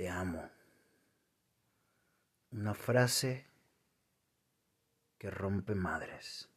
Te amo. Una frase que rompe madres.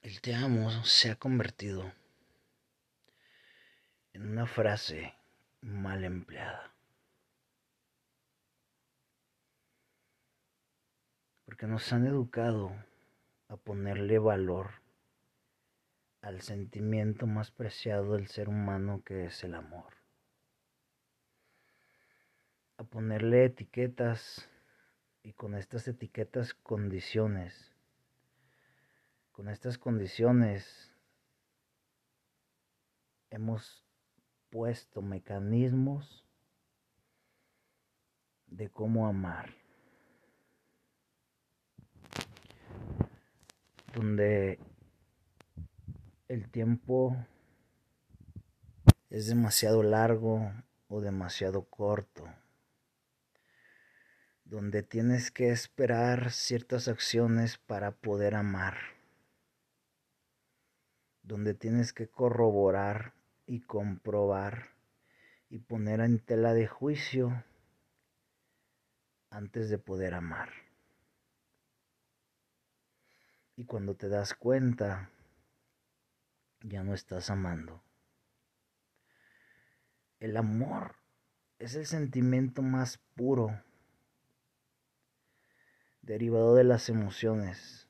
El te amo se ha convertido en una frase mal empleada. Porque nos han educado a ponerle valor al sentimiento más preciado del ser humano que es el amor. A ponerle etiquetas y con estas etiquetas condiciones. Con estas condiciones hemos puesto mecanismos de cómo amar. Donde el tiempo es demasiado largo o demasiado corto, donde tienes que esperar ciertas acciones para poder amar, donde tienes que corroborar y comprobar y poner en tela de juicio antes de poder amar. Y cuando te das cuenta, ya no estás amando. El amor es el sentimiento más puro, derivado de las emociones.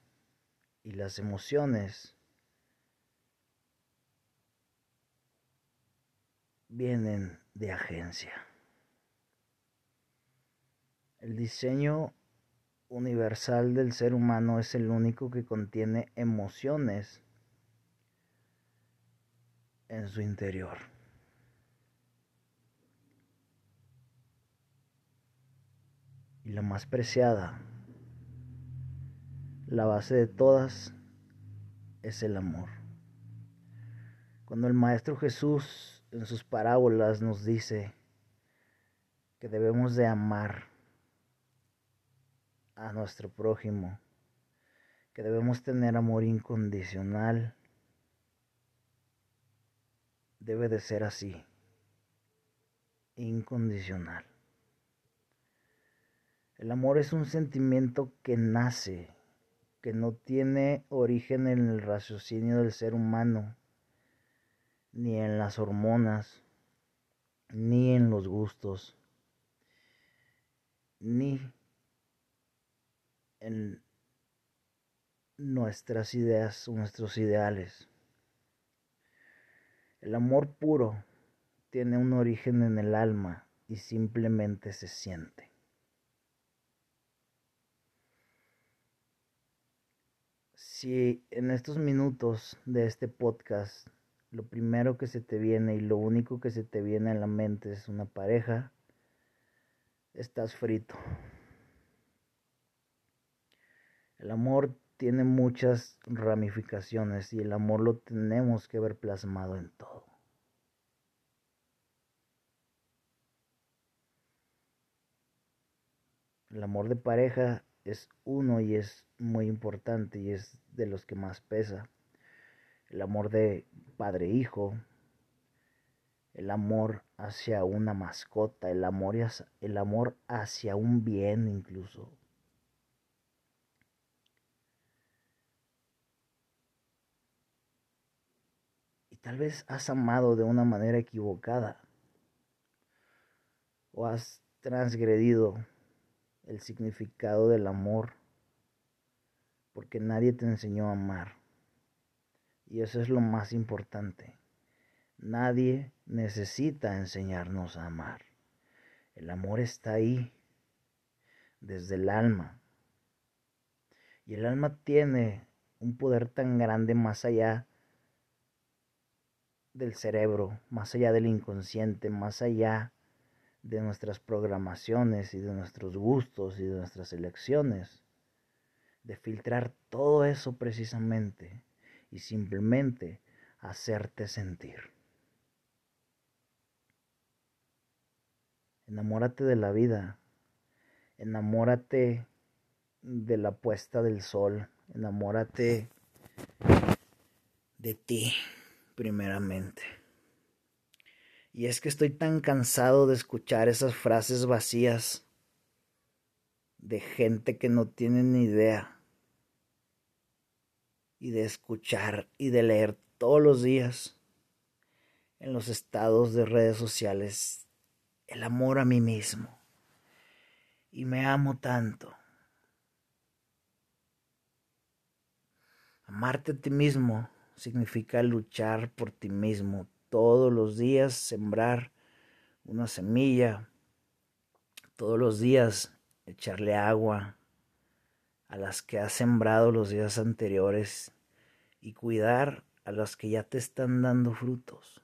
Y las emociones vienen de agencia. El diseño universal del ser humano es el único que contiene emociones en su interior. Y la más preciada, la base de todas, es el amor. Cuando el Maestro Jesús en sus parábolas nos dice que debemos de amar a nuestro prójimo, que debemos tener amor incondicional, debe de ser así, incondicional. El amor es un sentimiento que nace, que no tiene origen en el raciocinio del ser humano, ni en las hormonas, ni en los gustos, ni en nuestras ideas nuestros ideales. El amor puro tiene un origen en el alma y simplemente se siente. Si en estos minutos de este podcast lo primero que se te viene y lo único que se te viene a la mente es una pareja, estás frito. El amor tiene muchas ramificaciones y el amor lo tenemos que ver plasmado en todo. El amor de pareja es uno y es muy importante y es de los que más pesa. El amor de padre-hijo, el amor hacia una mascota, el amor, el amor hacia un bien incluso. Tal vez has amado de una manera equivocada o has transgredido el significado del amor porque nadie te enseñó a amar. Y eso es lo más importante. Nadie necesita enseñarnos a amar. El amor está ahí, desde el alma. Y el alma tiene un poder tan grande más allá del cerebro, más allá del inconsciente, más allá de nuestras programaciones y de nuestros gustos y de nuestras elecciones, de filtrar todo eso precisamente y simplemente hacerte sentir. Enamórate de la vida, enamórate de la puesta del sol, enamórate de ti primeramente. Y es que estoy tan cansado de escuchar esas frases vacías de gente que no tiene ni idea. Y de escuchar y de leer todos los días en los estados de redes sociales el amor a mí mismo. Y me amo tanto. Amarte a ti mismo significa luchar por ti mismo todos los días, sembrar una semilla, todos los días echarle agua a las que has sembrado los días anteriores y cuidar a las que ya te están dando frutos.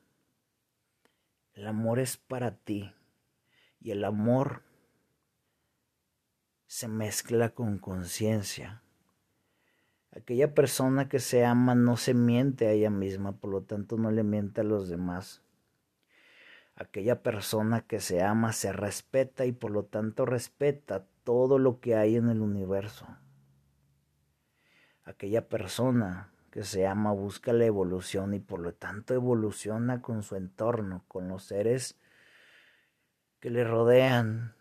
El amor es para ti y el amor se mezcla con conciencia. Aquella persona que se ama no se miente a ella misma, por lo tanto no le miente a los demás. Aquella persona que se ama se respeta y por lo tanto respeta todo lo que hay en el universo. Aquella persona que se ama busca la evolución y por lo tanto evoluciona con su entorno, con los seres que le rodean,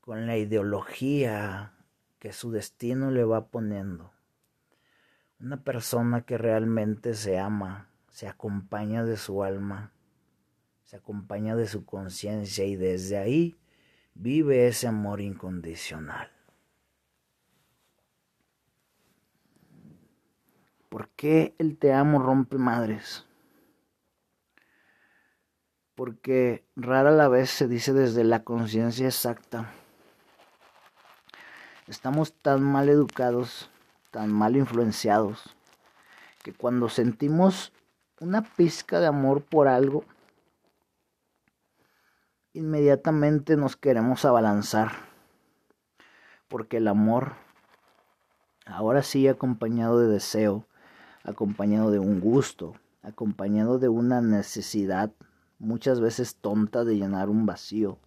con la ideología que su destino le va poniendo. Una persona que realmente se ama, se acompaña de su alma, se acompaña de su conciencia y desde ahí vive ese amor incondicional. ¿Por qué el te amo rompe madres? Porque rara la vez se dice desde la conciencia exacta. Estamos tan mal educados, tan mal influenciados, que cuando sentimos una pizca de amor por algo, inmediatamente nos queremos abalanzar. Porque el amor, ahora sí acompañado de deseo, acompañado de un gusto, acompañado de una necesidad muchas veces tonta de llenar un vacío,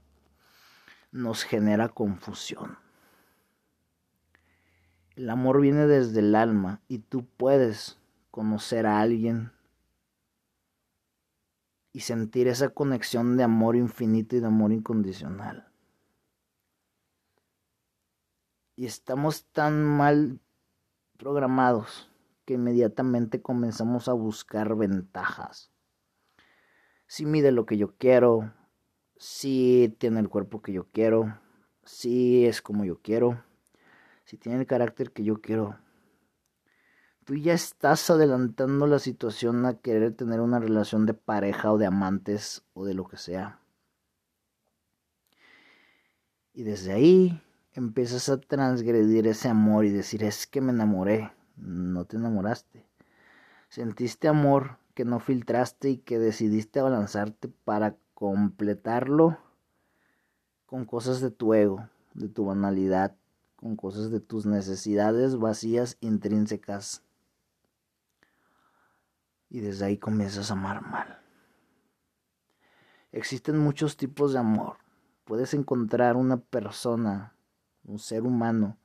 nos genera confusión. El amor viene desde el alma y tú puedes conocer a alguien y sentir esa conexión de amor infinito y de amor incondicional. Y estamos tan mal programados que inmediatamente comenzamos a buscar ventajas. Si mide lo que yo quiero, si tiene el cuerpo que yo quiero, si es como yo quiero, si tiene el carácter que yo quiero. Tú ya estás adelantando la situación a querer tener una relación de pareja o de amantes o de lo que sea. Y desde ahí empiezas a transgredir ese amor y decir, es que me enamoré no te enamoraste. Sentiste amor que no filtraste y que decidiste abalanzarte para completarlo con cosas de tu ego, de tu banalidad, con cosas de tus necesidades vacías intrínsecas. Y desde ahí comienzas a amar mal. Existen muchos tipos de amor. Puedes encontrar una persona, un ser humano,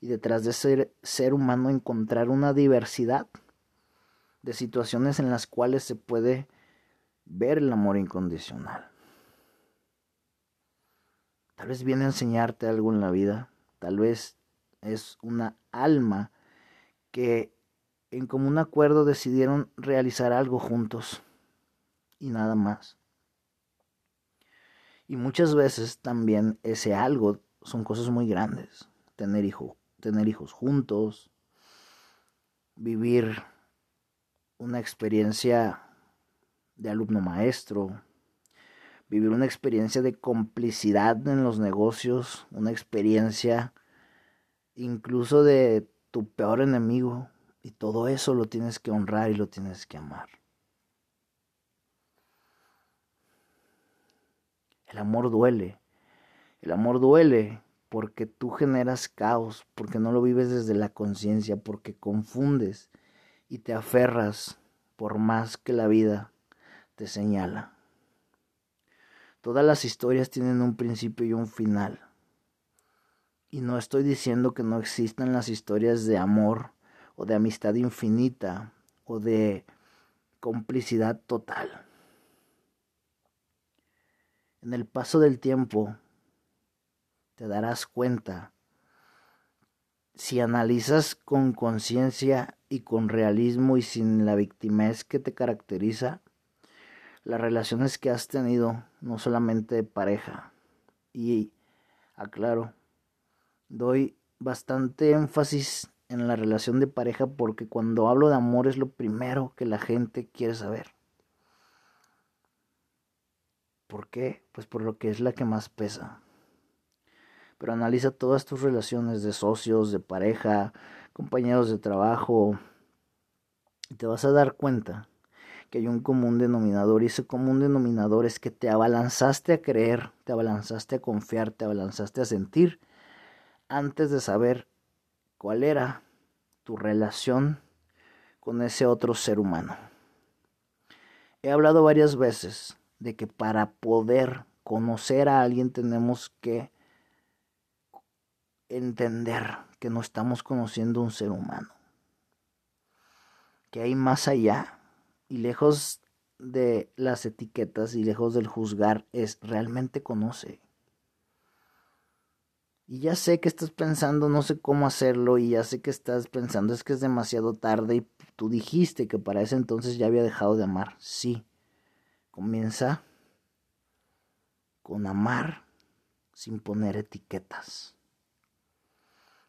y detrás de ser ser humano encontrar una diversidad de situaciones en las cuales se puede ver el amor incondicional. Tal vez viene a enseñarte algo en la vida, tal vez es una alma que en común acuerdo decidieron realizar algo juntos y nada más. Y muchas veces también ese algo son cosas muy grandes, tener hijo, tener hijos juntos, vivir una experiencia de alumno maestro, vivir una experiencia de complicidad en los negocios, una experiencia incluso de tu peor enemigo, y todo eso lo tienes que honrar y lo tienes que amar. El amor duele. El amor duele porque tú generas caos, porque no lo vives desde la conciencia, porque confundes y te aferras por más que la vida te señala. Todas las historias tienen un principio y un final. Y no estoy diciendo que no existan las historias de amor o de amistad infinita o de complicidad total. En el paso del tiempo te darás cuenta si analizas con conciencia y con realismo y sin la victimez que te caracteriza, las relaciones que has tenido, no solamente de pareja, y aclaro, doy bastante énfasis en la relación de pareja porque cuando hablo de amor es lo primero que la gente quiere saber. ¿Por qué? Pues por lo que es la que más pesa pero analiza todas tus relaciones de socios, de pareja, compañeros de trabajo, y te vas a dar cuenta que hay un común denominador y ese común denominador es que te abalanzaste a creer, te abalanzaste a confiar, te abalanzaste a sentir antes de saber cuál era tu relación con ese otro ser humano. He hablado varias veces de que para poder conocer a alguien tenemos que entender que no estamos conociendo un ser humano, que hay más allá y lejos de las etiquetas y lejos del juzgar es realmente conoce. Y ya sé que estás pensando, no sé cómo hacerlo, y ya sé que estás pensando, es que es demasiado tarde y tú dijiste que para ese entonces ya había dejado de amar. Sí, comienza con amar sin poner etiquetas.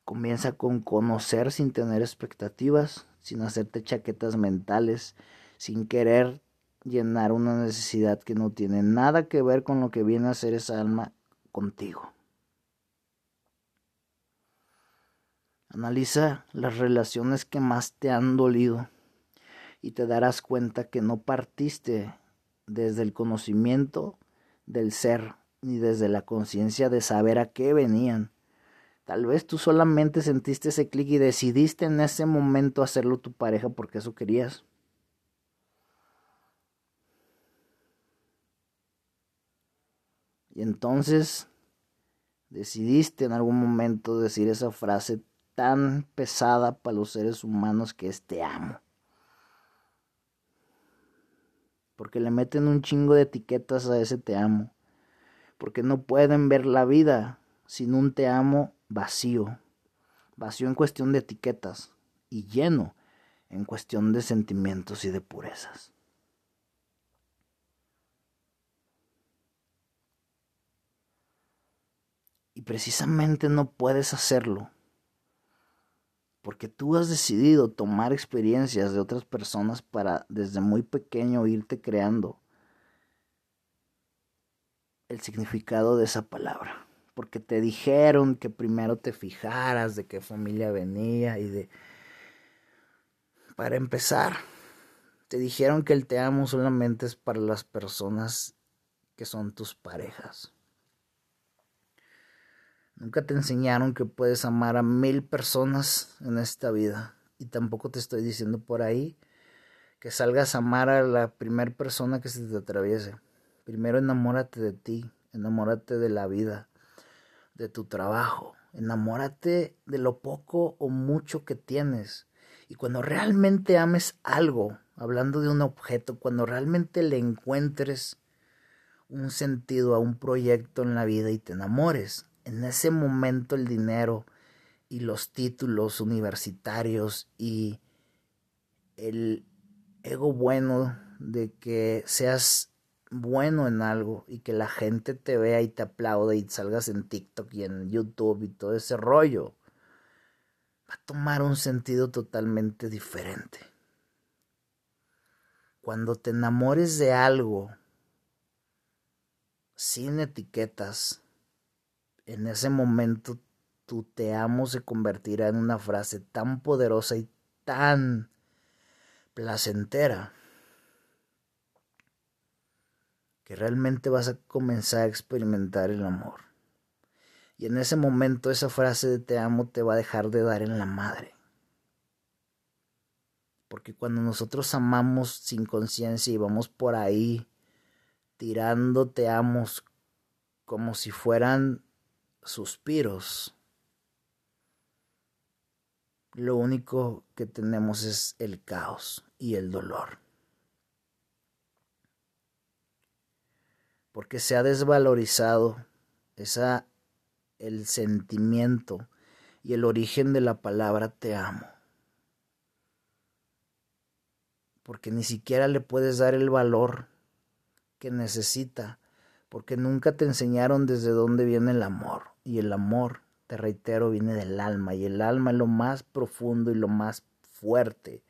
Comienza con conocer sin tener expectativas, sin hacerte chaquetas mentales, sin querer llenar una necesidad que no tiene nada que ver con lo que viene a ser esa alma contigo. Analiza las relaciones que más te han dolido y te darás cuenta que no partiste desde el conocimiento del ser ni desde la conciencia de saber a qué venían, Tal vez tú solamente sentiste ese clic y decidiste en ese momento hacerlo tu pareja porque eso querías. Y entonces decidiste en algún momento decir esa frase tan pesada para los seres humanos que es te amo. Porque le meten un chingo de etiquetas a ese te amo. Porque no pueden ver la vida sin un te amo vacío, vacío en cuestión de etiquetas y lleno en cuestión de sentimientos y de purezas. Y precisamente no puedes hacerlo porque tú has decidido tomar experiencias de otras personas para desde muy pequeño irte creando el significado de esa palabra porque te dijeron que primero te fijaras de qué familia venía y de... Para empezar, te dijeron que el te amo solamente es para las personas que son tus parejas. Nunca te enseñaron que puedes amar a mil personas en esta vida. Y tampoco te estoy diciendo por ahí que salgas a amar a la primera persona que se te atraviese. Primero enamórate de ti, enamórate de la vida, de tu trabajo. Enamórate de lo poco o mucho que tienes. Y cuando realmente ames algo, hablando de un objeto, cuando realmente le encuentres un sentido a un proyecto en la vida y te enamores, en ese momento el dinero y los títulos universitarios y el ego bueno de que seas bueno en algo y que la gente te vea y te aplaude y salgas en TikTok y en YouTube y todo ese rollo, va a tomar un sentido totalmente diferente. Cuando te enamores de algo sin etiquetas, en ese momento tu te amo se convertirá en una frase tan poderosa y tan placentera que realmente vas a comenzar a experimentar el amor. Y en ese momento esa frase de te amo te va a dejar de dar en la madre. Porque cuando nosotros amamos sin conciencia y vamos por ahí tirando te amos como si fueran suspiros, lo único que tenemos es el caos y el dolor. porque se ha desvalorizado esa el sentimiento y el origen de la palabra te amo. Porque ni siquiera le puedes dar el valor que necesita, porque nunca te enseñaron desde dónde viene el amor. Y el amor, te reitero, viene del alma, y el alma es lo más profundo y lo más fuerte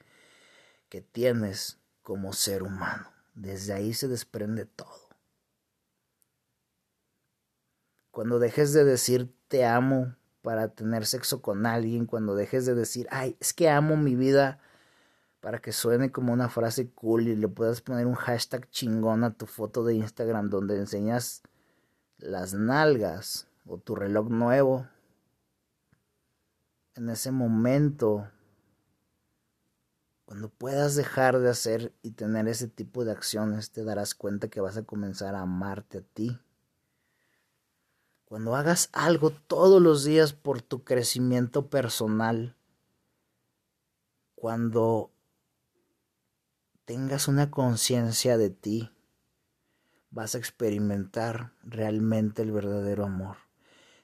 que tienes como ser humano. Desde ahí se desprende todo. Cuando dejes de decir te amo para tener sexo con alguien, cuando dejes de decir, ay, es que amo mi vida para que suene como una frase cool y le puedas poner un hashtag chingón a tu foto de Instagram donde enseñas las nalgas o tu reloj nuevo. En ese momento, cuando puedas dejar de hacer y tener ese tipo de acciones, te darás cuenta que vas a comenzar a amarte a ti cuando hagas algo todos los días por tu crecimiento personal, cuando tengas una conciencia de ti, vas a experimentar realmente el verdadero amor.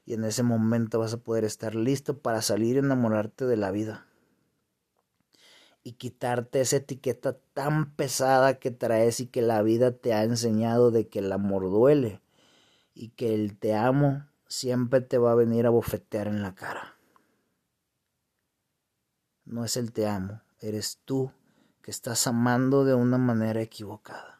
Y en ese momento vas a poder estar listo para salir y enamorarte de la vida. Y quitarte esa etiqueta tan pesada que traes y que la vida te ha enseñado de que el amor duele y que el te amo siempre te va a venir a bofetear en la cara. No es el te amo, eres tú que estás amando de una manera equivocada.